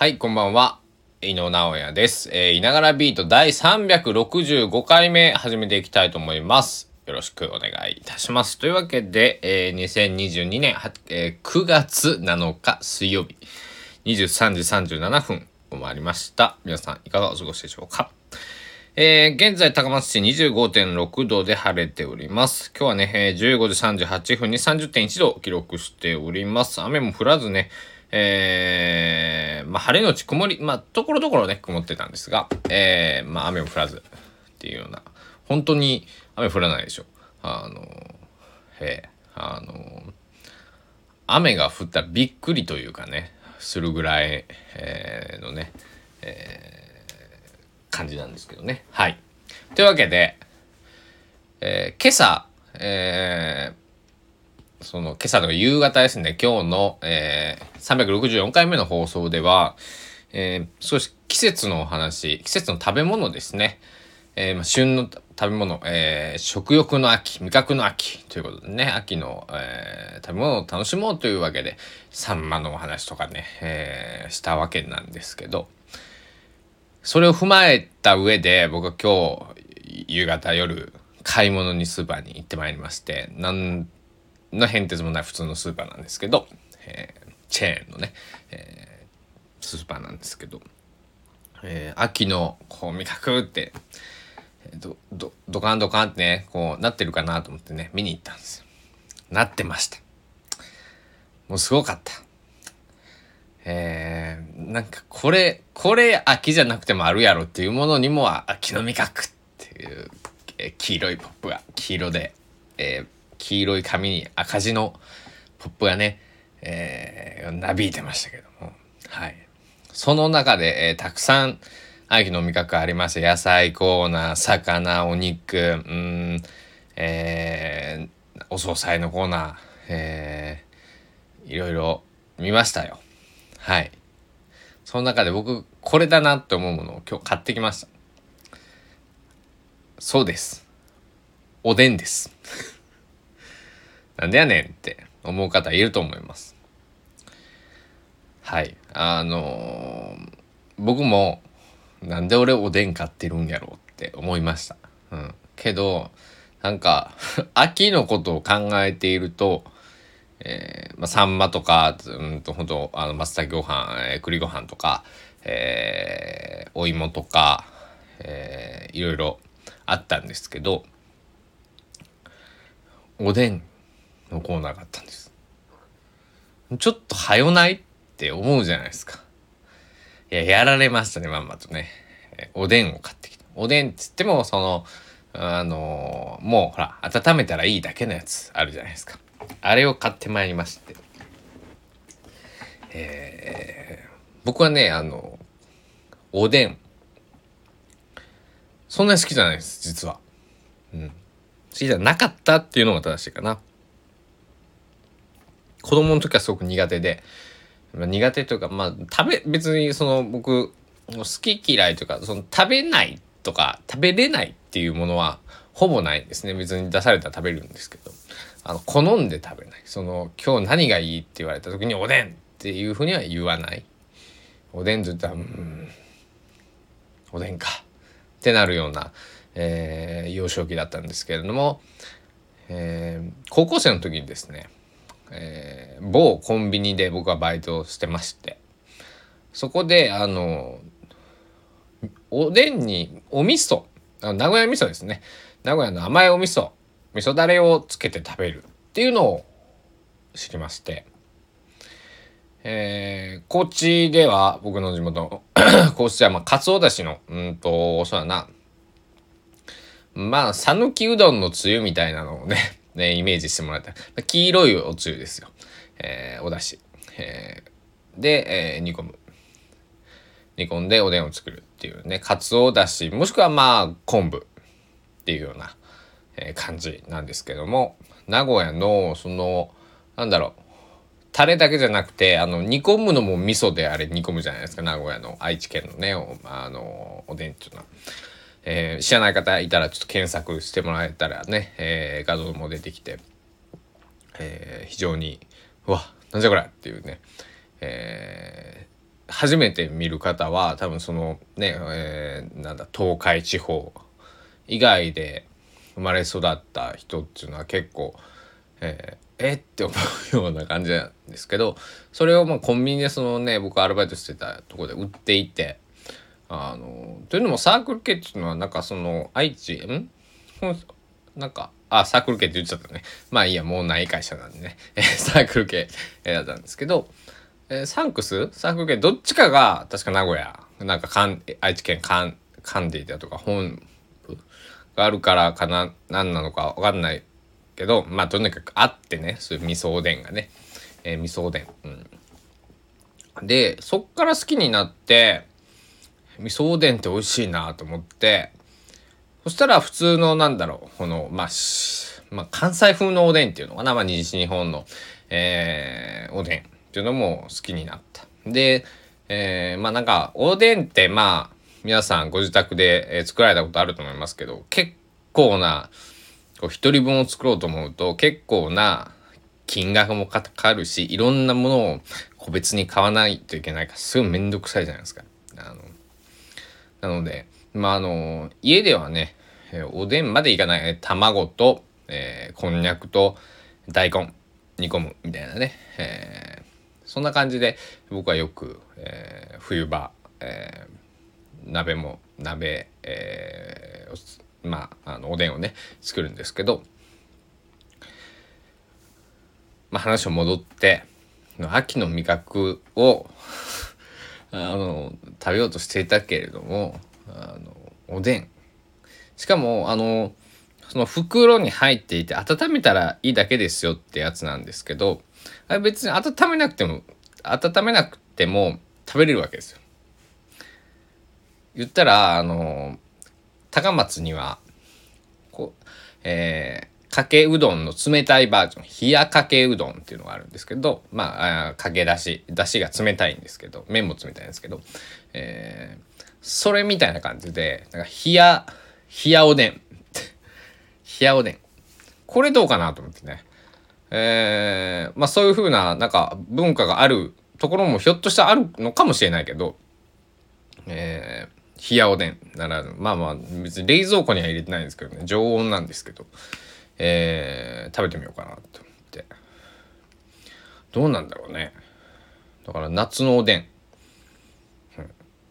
はい、こんばんは。井野直哉です。えー、いながらビート第365回目始めていきたいと思います。よろしくお願いいたします。というわけで、えー、2022年、えー、9月7日水曜日、23時37分を回りました。皆さん、いかがお過ごしでしょうか？えー、現在高松市25.6度で晴れております。今日はね、えー、15時38分に30.1度を記録しております。雨も降らずね、えー、まあ、晴れのち曇り、まあ、ところどころね、曇ってたんですが、えー、まあ、雨も降らずっていうような、本当に雨降らないでしょ。あの、えー、あの、雨が降ったらびっくりというかね、するぐらい、えー、のね、えー、感じなんですけどね。はい。というわけで、えー、今朝、えー、その今朝の夕方ですね、今日の、えー、364回目の放送では、えー、少し季節のお話、季節の食べ物ですね。えー、ま、旬の食べ物、えー、食欲の秋、味覚の秋ということでね、秋の、えー、食べ物を楽しもうというわけで、サンマのお話とかね、え、したわけなんですけど、それを踏まえた上で、僕は今日、夕方夜、買い物にスーパーに行ってまいりまして、なんの変哲もない普通のスーパーなんですけど、えー、チェーンのね、えー、スーパーなんですけど、えー、秋のこう味覚ってどどドカンドカンってねこうなってるかなと思ってね見に行ったんですよ。なってました。もうすごかった。えー、なんかこれこれ秋じゃなくてもあるやろっていうものにも秋の味覚っていう、えー、黄色いポップが黄色で、えー、黄色い紙に赤字のポップがね、えー、なびいてましたけども、はい。その中で、えー、たくさん秋の味覚ありました。野菜コーナー、魚、お肉、うん、えー、お惣菜のコーナー、えー、いろいろ見ましたよ。はい。その中で僕、これだなって思うものを今日買ってきました。そうです。おでんです。なんでやねんって思う方いると思います。はい。あのー、僕もなんで俺おでん買ってるんやろうって思いました。うん。けど、なんか 秋のことを考えていると、えー、まあ、サンマとか、うんと、ほんと、あの、松茸ご飯、えー、栗ご飯とか、えー、お芋とか、えー、いろいろあったんですけど、おでんのコーナーがあったんです。ちょっとはよないって思うじゃないですか。いや、やられましたね、まんまとね。おでんを買ってきた。おでんっつっても、その、あのー、もうほら、温めたらいいだけのやつあるじゃないですか。あれを買ってまいりまして。えー、僕はね、あの、おでん、そんなに好きじゃないです、実は。うん。好きじゃなかったっていうのが正しいかな。子供の時はすごく苦手で、苦手というか、まあ、食べ、別にその僕、好き嫌いというか、その食べないとか、食べれないっていうものは、ほぼないですね。別に出されたら食べるんですけど、あの、好んで食べない。その、今日何がいいって言われた時に、おでんっていうふうには言わない。おでんと言った、うん、おでんか。ってなるような、えー、幼少期だったんですけれども、えー、高校生の時にですね、えー、某コンビニで僕はバイトをしてまして。そこであのおでんにお味噌。あ名古屋味噌ですね。名古屋の甘いお味噌。味噌だれをつけて食べるっていうのを知りまして、えー、高知では僕の地元高知ではまあかつおだしのうんとそうだな。まあ讃岐うどんのつゆみたいなのをねね、イメージしてもらったら、黄色いおつゆですよ。えー、お出汁。えー、で、えー、煮込む。煮込んでおでんを作るっていうね、かつおだし、もしくはまあ、昆布っていうような、えー、感じなんですけども、名古屋の、その、なんだろう、タレだけじゃなくて、あの、煮込むのも味噌であれ煮込むじゃないですか、名古屋の愛知県のね、おあの、おでんっていうのは。えー、知らない方いたらちょっと検索してもらえたらね、えー、画像も出てきて、えー、非常にうわなんじゃこれっていうね、えー、初めて見る方は多分そのね、えー、なんだ東海地方以外で生まれ育った人っていうのは結構、えー、えって思うような感じなんですけどそれをまあコンビニでそのね僕アルバイトしてたとこで売っていてあのというのもサークル系っていうのはなんかその愛知ん？なんかあサークル系って言っちゃったね。まあいいやもうない会社なんでね。サークル系だったんですけど、えー、サンクス？サークル系どっちかが確か名古屋なんかかん愛知県カンカンディだとか本部があるからかな何なのか分かんないけどまあとにかくあってねそういう味噌おでんがね、えー、味噌おでん、うん、でそっから好きになって味噌おでんって美味しいなと思ってそしたら普通のなんだろうこのまあ、まあ、関西風のおでんっていうのかな、まあ、西日本の、えー、おでんっていうのも好きになった。で、えー、まあなんかおでんってまあ皆さんご自宅で、作られたことあると思いますけど結構なこう一人分を作ろうと思うと結構な金額もかかるしいろんなものを個別に買わないといけないからすごいめんどくさいじゃないですか。なのでまああの家ではね、おでんまでいかない卵と、えー、こんにゃくと大根煮込むみたいなね、えー、そんな感じで僕はよく、えー、冬場、えー、鍋も鍋、えー、まああのおでんをね作るんですけど、まあ、話を戻って秋の味覚をあの食べようとしていたけれどもあのおでんしかもあのその袋に入っていて温めたらいいだけですよってやつなんですけどあれ別に温めなくても温めなくても食べれるわけですよ。言ったらあの高松にはこう、えー、かけうどんの冷たいバージョン冷やかけうどんっていうのがあるんですけどまあかけだしだしが冷たいんですけど麺も冷たいんですけど、えー、それみたいな感じでなんか冷や冷やおでん 冷やおでん。これどうかなと思ってね。えー、まあそういう風な、なんか文化があるところもひょっとしたらあるのかもしれないけど、えー、冷やおでんなら、まあまあ別に冷蔵庫には入れてないんですけどね、常温なんですけど、えー、食べてみようかなと思って。どうなんだろうね。だから夏のおでん。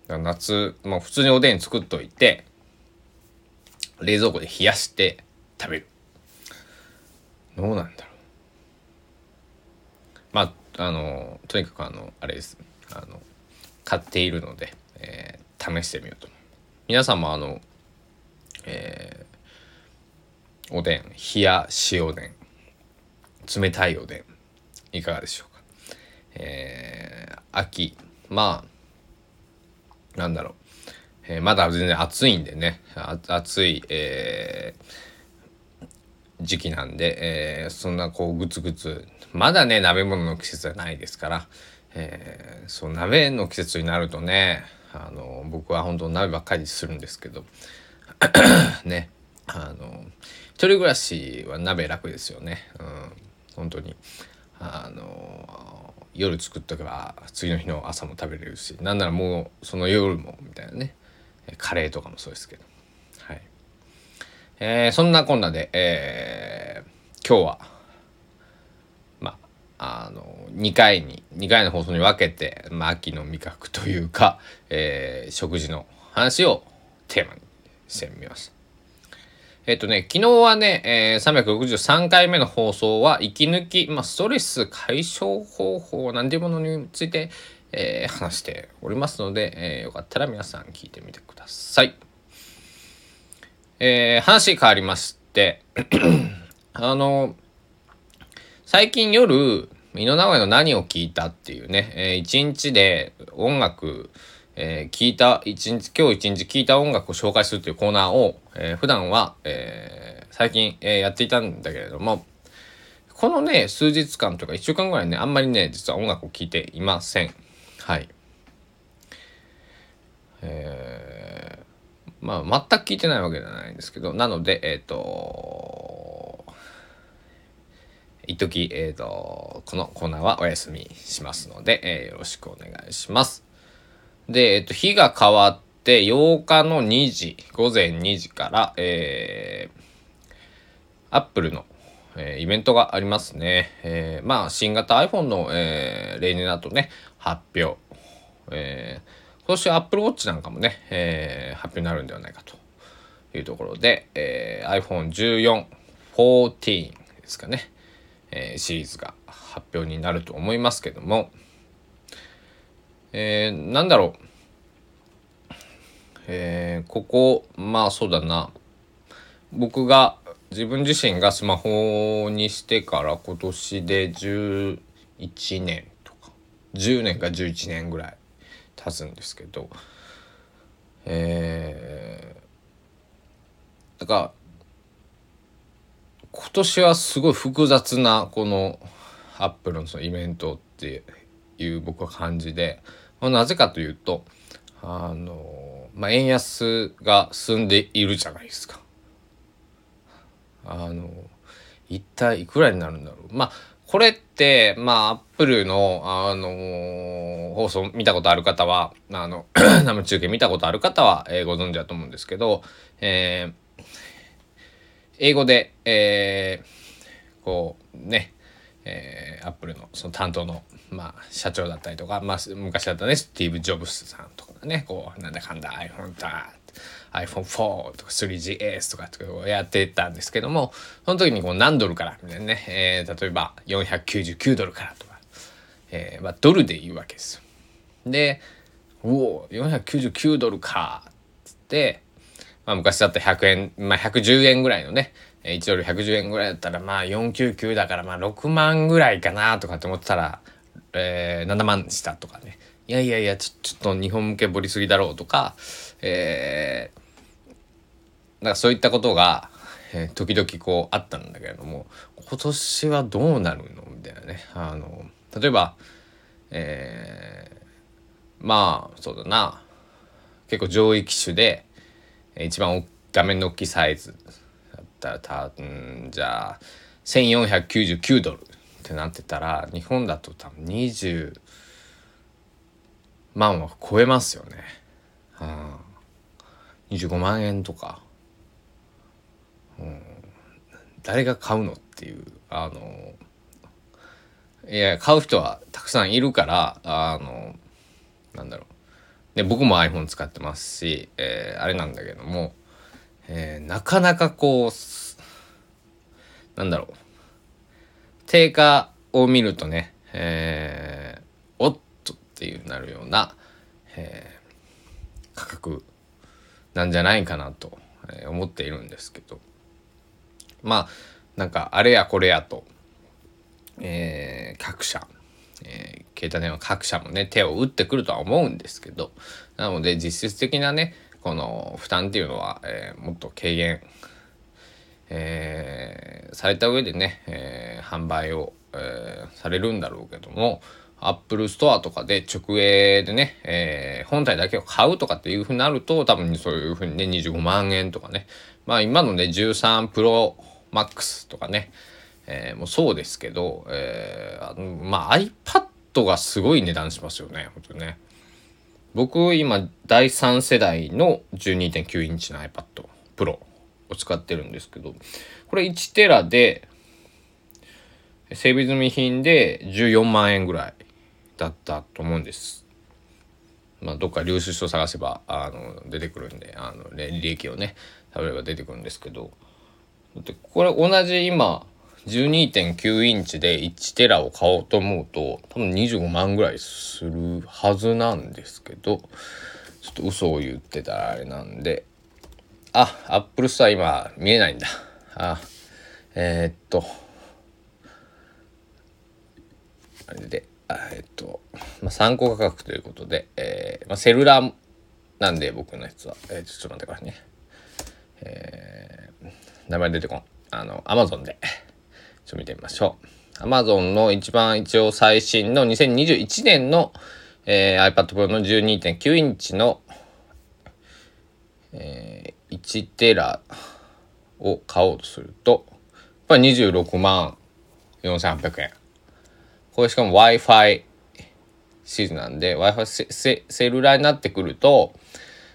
うん、夏、まあ普通におでん作っといて、冷蔵庫で冷やして食べるどうなんだろうまああのとにかくあのあれですあの買っているので、えー、試してみようと皆さんもあのえー、おでん。冷や塩でん。冷たいおでん。いかがでしょうか。えー、秋。まあなんだろう。えー、まだ全然暑いんでね。暑い、えー、時期なんで、えー、そんなこうグツグツ。まだね鍋物の季節はないですから、えー、そう鍋の季節になるとねあの僕は本当鍋ばっかりするんですけど。ね。あの人暮らしは鍋楽ですよね、うん、本当にあの夜作っとけば次の日の朝も食べれるしなんならもうその夜もみたいなねカレーとかもそうですけど。はい。えー、そんなこんなで、えー、今日は、まあ、あの、2回に、2回の放送に分けて、まあ、秋の味覚というか、えー、食事の話をテーマにしてみました。えっとね、昨日はね、えー、363回目の放送は、息抜き、まあ、ストレス解消方法なんていうものについて、えー、話しておりますので、えー、よかったら皆さん聞いてみてください。えー、話変わりまして あの、最近夜、井の名古屋の何を聞いたっていうね、えー、一日で音楽、えー、聞いた、一日、今日一日聞いた音楽を紹介するというコーナーを、えー、普段は、えー、最近、えー、やっていたんだけれども、このね、数日間とか1週間ぐらいね、あんまりね、実は音楽を聴いていません。はい。えー、まあ、全く聞いてないわけではないんですけど、なので、えっ、ー、と、一時えっ、ー、と、このコーナーはお休みしますので、えー、よろしくお願いします。で、えっと、日が変わって8日の2時、午前2時から、えー、アップルの、えー、イベントがありますね。えー、まあ、新型 iPhone の、えー、例年だとね、発表。えー、今年 Apple Watch なんかもね、えー、発表になるんではないかというところで、えー、iPhone14、14ですかね、えー、シリーズが発表になると思いますけども、えー、なんだろう。えー、ここ、まあそうだな。僕が、自分自身がスマホにしてから今年で11年とか、10年か11年ぐらい経つんですけど、えー、だから、今年はすごい複雑なこのアップルのそのイベントっていう僕は感じで、まあ、なぜかというとあの、まあ、円安が進んでいるじゃないですか。あの一体いくらになるんだろう。まあこれってまあアップルのあの放送見たことある方はあの 生中継見たことある方は、えー、ご存知だと思うんですけど、えー、英語で、えー、こうねえー、アップルのその担当の、まあ、社長だったりとか、まあ、昔だったねスティーブ・ジョブスさんとかねこうなんだかんだ iPhone だ iPhone4 とか 3GS とかとかやってたんですけどもその時にこう何ドルからみたいなね、えー、例えば499ドルからとか、えーまあ、ドルで言うわけですよ。でおお499ドルかっつって、まあ、昔だった100円、まあ、110円ぐらいのね1ドル110円ぐらいだったらまあ499だからまあ6万ぐらいかなとかって思ってたら、えー、7万したとかね。いやいやいやちょっと日本向け掘りすぎだろうとか、えー、なんかそういったことが、えー、時々こうあったんだけれども今年はどうなるのみたいなね。あの例えば、えー、まあそうだな。結構上位機種で一番画面の大きいサイズだったらたんじゃあ1499ドル。ってなってたら日本だと多分20万は超えますよね。はあ、25万円とか、うん、誰が買うのっていうあのいや買う人はたくさんいるからあのなんだろうで僕も iPhone 使ってますし、えー、あれなんだけどもえー、なかなかこう、なんだろう。定価を見るとね、えー、おっとっていうなるような、えー、価格なんじゃないかなと思っているんですけど。まあ、なんかあれやこれやと、えー、各社、えー、携帯電話各社もね、手を打ってくるとは思うんですけど、なので実質的なね、この負担っていうのは、えー、もっと軽減、えー、された上でね、えー、販売を、えされるんだろうけどもアップルストアとかで直営でね、え本体だけを買うとかっていうふうになると多分そういうふうにね25万円とかねまあ今のね13プロマックスとかね、えもうそうですけど、えまあ iPad がすごい値段しますよね本当にね。僕今第3世代の12.9インチの iPad Pro を使ってるんですけどこれ1テラで整備済み品で14万円ぐらいだったと思うんです。まあ、どっか領収書探せばあの出てくるんであの、利益をね食べれば出てくるんですけどだってこれ同じ今12.9インチで1テラを買おうと思うと多分25万ぐらいするはずなんですけどちょっと嘘を言ってたらあれなんであアップルストア今見えないんだ。あえー、っと。あれでえー、っと、まあ、参考価格ということで、えーまあ、セルラーなんで僕のやつは、えー、ちょっと待ってくださいね。えー、名前出てこん。あのアマゾンで。ちょっと見てみましょう。Amazon の一番一応最新の2021年の、えー、iPad Pro の12.9インチの、えー、1テラを買おうとすると、これ26万4800円。これしかも Wi-Fi シーズンなんで Wi-Fi セセセルラーになってくると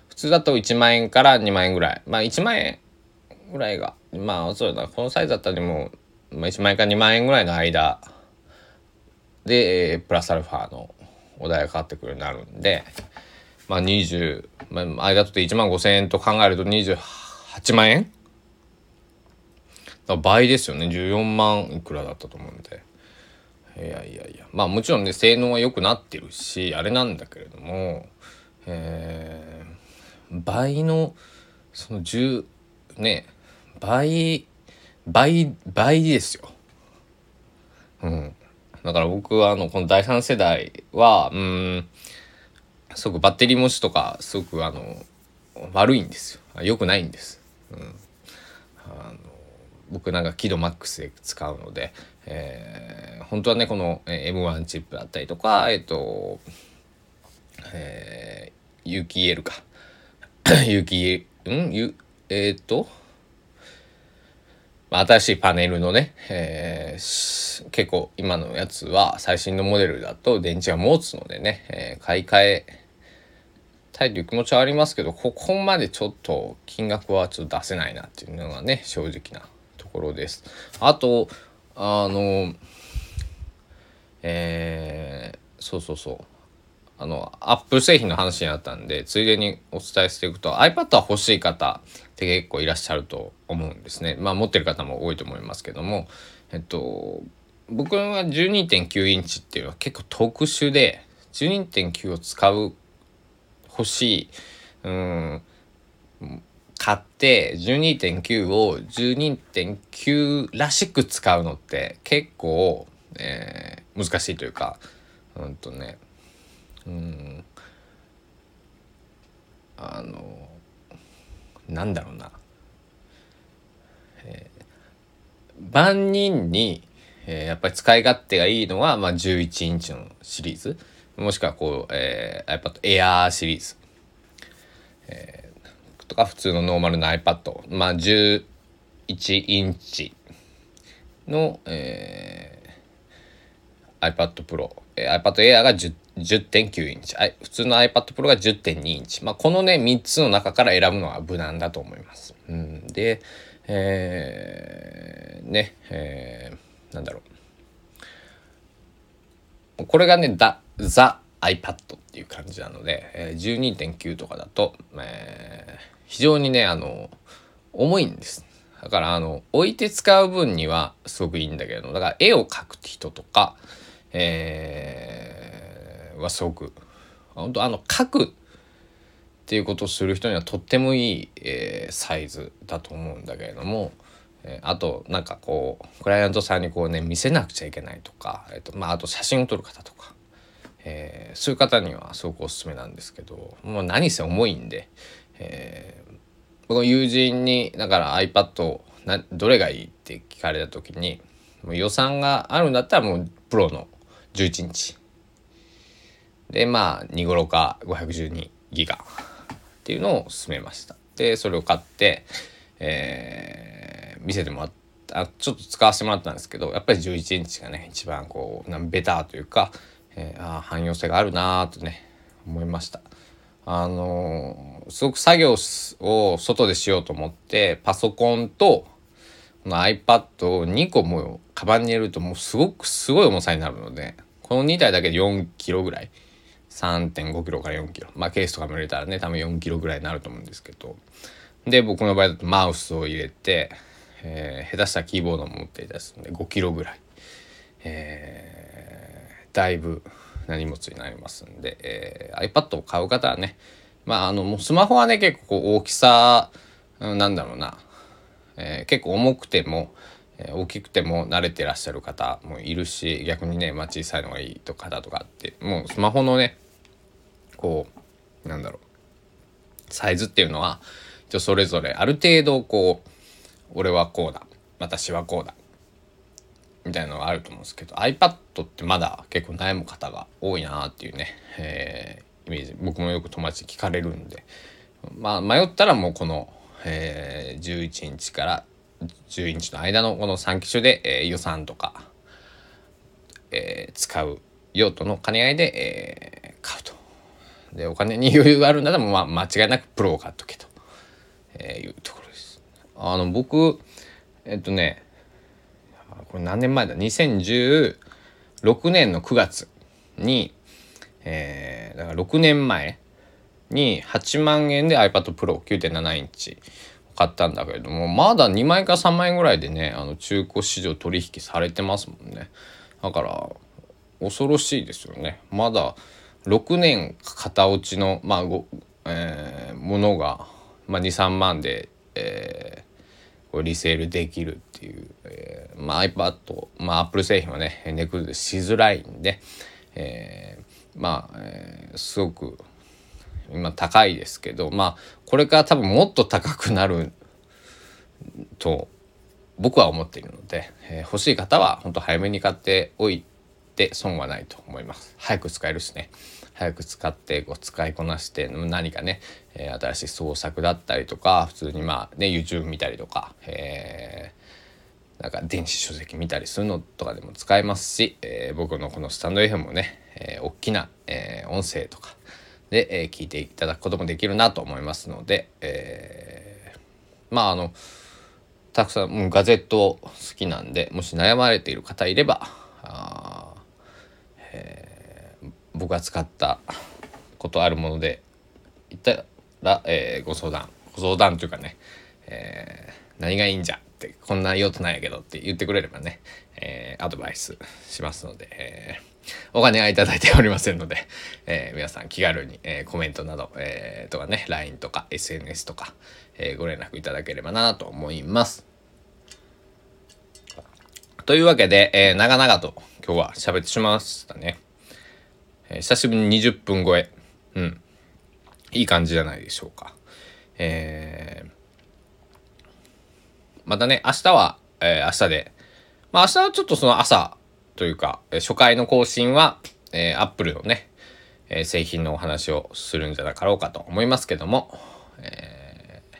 普通だと1万円から2万円ぐらいまあ1万円ぐらいがまあそうだなこのサイズだったらでも、まあ、1万円から2万円ぐらいの間で、えー、プラスアルファのお題がかかってくるようになるんでまあ20、まあ、間とって1万5千円と考えると28万円倍ですよね。14万いくらだったと思うんで。いやいやいや。まあもちろんね性能は良くなってるしあれなんだけれどもえー、倍のその10ね倍倍倍ですよ。うん。だから僕はあのこの第3世代はうんすごくバッテリー持ちとかすごくあの悪いんですよ。良くないんです、うん、あの僕なんか輝度マックスで使うので、えー、本当はねこの M1 チップだったりとかえっ、ー、とえー、有機 EL か。有機ん？ゆえっ、ー、と新しいパネルのね、えー、結構今のやつは最新のモデルだと電池が持つのでね、えー、買い替えたいという気持ちはありますけどここまでちょっと金額はちょっと出せないなっていうのがね正直なところです。あとあのえー、そうそうそう。あのアップル製品の話になったんでついでにお伝えしていくと iPad は欲しい方って結構いらっしゃると思うんですね。まあ持ってる方も多いと思いますけども。えっと僕は12.9インチっていうのは結構特殊で12.9を使う欲しい。うん。買って12.9を12.9らしく使うのって結構、えー、難しいというかうんとねうん。あのなんだろうな、えー、万人に、えー、やっぱり使い勝手がいいのは、まあ、11インチのシリーズ。もしくはこう、えー、iPad Air シリーズ、えー、とか普通のノーマルな iPad まあ11インチの、えー、iPad Pro、えー、iPad Air が10 10.9インチ、普通の iPad Pro が10.2インチ。まあ、このね、3つの中から選ぶのは無難だと思います。うん、で、えー、ね、えー、なんだろう。これがね、ザ、ザ iPad っていう感じなので、えー、12.9とかだと、えー、非常にね、あの、重いんです。だから、あの、置いて使う分にはすごくいいんだけれども、だから絵を描く人とか、えーはすごく本当あの書くっていうことをする人にはとってもいい、えー、サイズだと思うんだけれども、えー、あとなんかこうクライアントさんにこうね見せなくちゃいけないとか、えーとまあ、あと写真を撮る方とか、えー、そういう方にはすごくおすすめなんですけどもう何せ重いんで、えー、僕の友人にだから iPad などれがいいって聞かれた時にもう予算があるんだったらもうプロの11日。でまあ2頃か512ギガっていうのを進めました。でそれを買って、えー、見せてもらったちょっと使わせてもらったんですけどやっぱり11インチがね一番こうベターというか、えー、あ汎用性があるなとね思いました。あのー、すごく作業を外でしようと思ってパソコンとこの iPad を2個もカバンに入れるともうすごくすごい重さになるのでこの2台だけで4キロぐらい。3.5キロから4キロ。まあケースとかも入れたらね多分4キロぐらいになると思うんですけど。で僕の場合だとマウスを入れて、えー、下手したらキーボードも持っていたりするんで5キロぐらい、えー、だいぶな荷物になりますんで、えー、iPad を買う方はねまああのもうスマホはね結構大きさなんだろうな、えー、結構重くても大きくても慣れてらっしゃる方もいるし逆にね、まあ、小さいのがいいと方とかってもうスマホのねこうなんだろうサイズっていうのは人それぞれある程度こう俺はこうだ私はこうだみたいなのがあると思うんですけど iPad ってまだ結構悩む方が多いなっていうね、えー、イメージ僕もよく友達に聞かれるんでまあ迷ったらもうこの、えー、11インチから10インチの間のこの3機種で、えー、予算とか、えー、使う用途の兼ね合いで、えー、買うと。で、お金に余裕があるんだったら、まあ、間違いなくプロを買っとけと、えー、いうところです。あの、僕、えっとね、これ何年前だ ?2016 年の9月に、えー、だから6年前に8万円で iPad Pro 9.7インチ買ったんだけれどもまだ2万円か3万円ぐらいでねあの中古市場取引されてますもんね。だから恐ろしいですよね。まだ6年型落ちの、まあごえー、ものが、まあ、23万で、えー、リセールできるっていう、えーまあ、iPad、まあ、Apple 製品はね値崩れしづらいんで、えー、まあ、えー、すごく今高いですけどまあこれから多分もっと高くなると僕は思っているので、えー、欲しい方は本当早めに買っておいて損はないと思います。早く使えるしね早く使ってこう使いこなして何かね、えー、新しい創作だったりとか普通にまあね YouTube 見たりとか、えー、なんか電子書籍見たりするのとかでも使えますし、えー、僕のこのスタンド FM もね、えー、大きな、えー、音声とかで、えー、聞いていただくこともできるなと思いますので、えー、まああのたくさんも、う、ガジェット好きなんでもし悩まれている方いればあ、えー、僕が使ったことあるもので言ったら、えー、ご相談ご相談というかね、えー、何がいいんじゃってこんな用途なんやけどって言ってくれればね、えー、アドバイスしますので、えーお金はいただいておりませんので、えー、皆さん気軽に、え、コメントなど、えー、とかね、LINE とか SNS とか、えご連絡いただければなと思います。というわけで、え長々と今日は喋ってしまいましたね。え久しぶりに20分超え。うん。いい感じじゃないでしょうか。えーまたね、明日は、え明日で、まあ明日はちょっとその朝、というか、初回の更新は、えー、Apple のね、えー、製品のお話をするんじゃなかろうかと思いますけども、えー、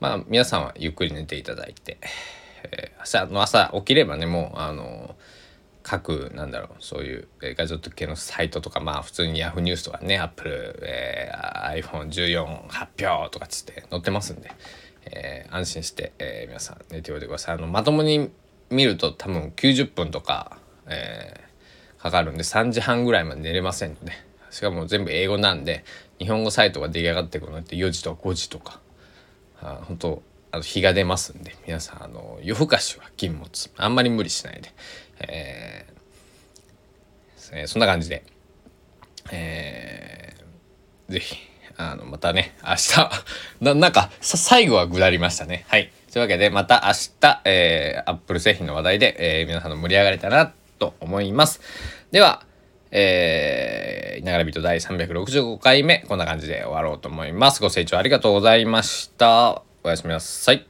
まあ皆さんはゆっくり寝ていただいて、えー、明日の朝起きればねもうあの各なんだろうそういう、えー、ガジェット系のサイトとかまあ普通に Yahoo ニュースとかね Apple、えー、iPhone14 発表とかつって載ってますんで、えー、安心して、えー、皆さん寝ておいてください。あのまともに見ると多分90分とかえー、かかるんで3時半ぐらいまで寝れませんので。しかも全部英語なんで日本語サイトが出来上がってくるのって4時とか5時とか。あ本当あの日が出ますんで皆さんあの夜更かしは禁物。あんまり無理しないで、えー、そんな感じで、えー、ぜひあのまたね明日 ななんか最後はぐだりましたねはいというわけでまた明日、えー、アップル製品の話題で、えー、皆さんの盛り上がれたなと思います。では、えー、ながらビート第365回目、こんな感じで終わろうと思います。ご清聴ありがとうございました。おやすみなさい。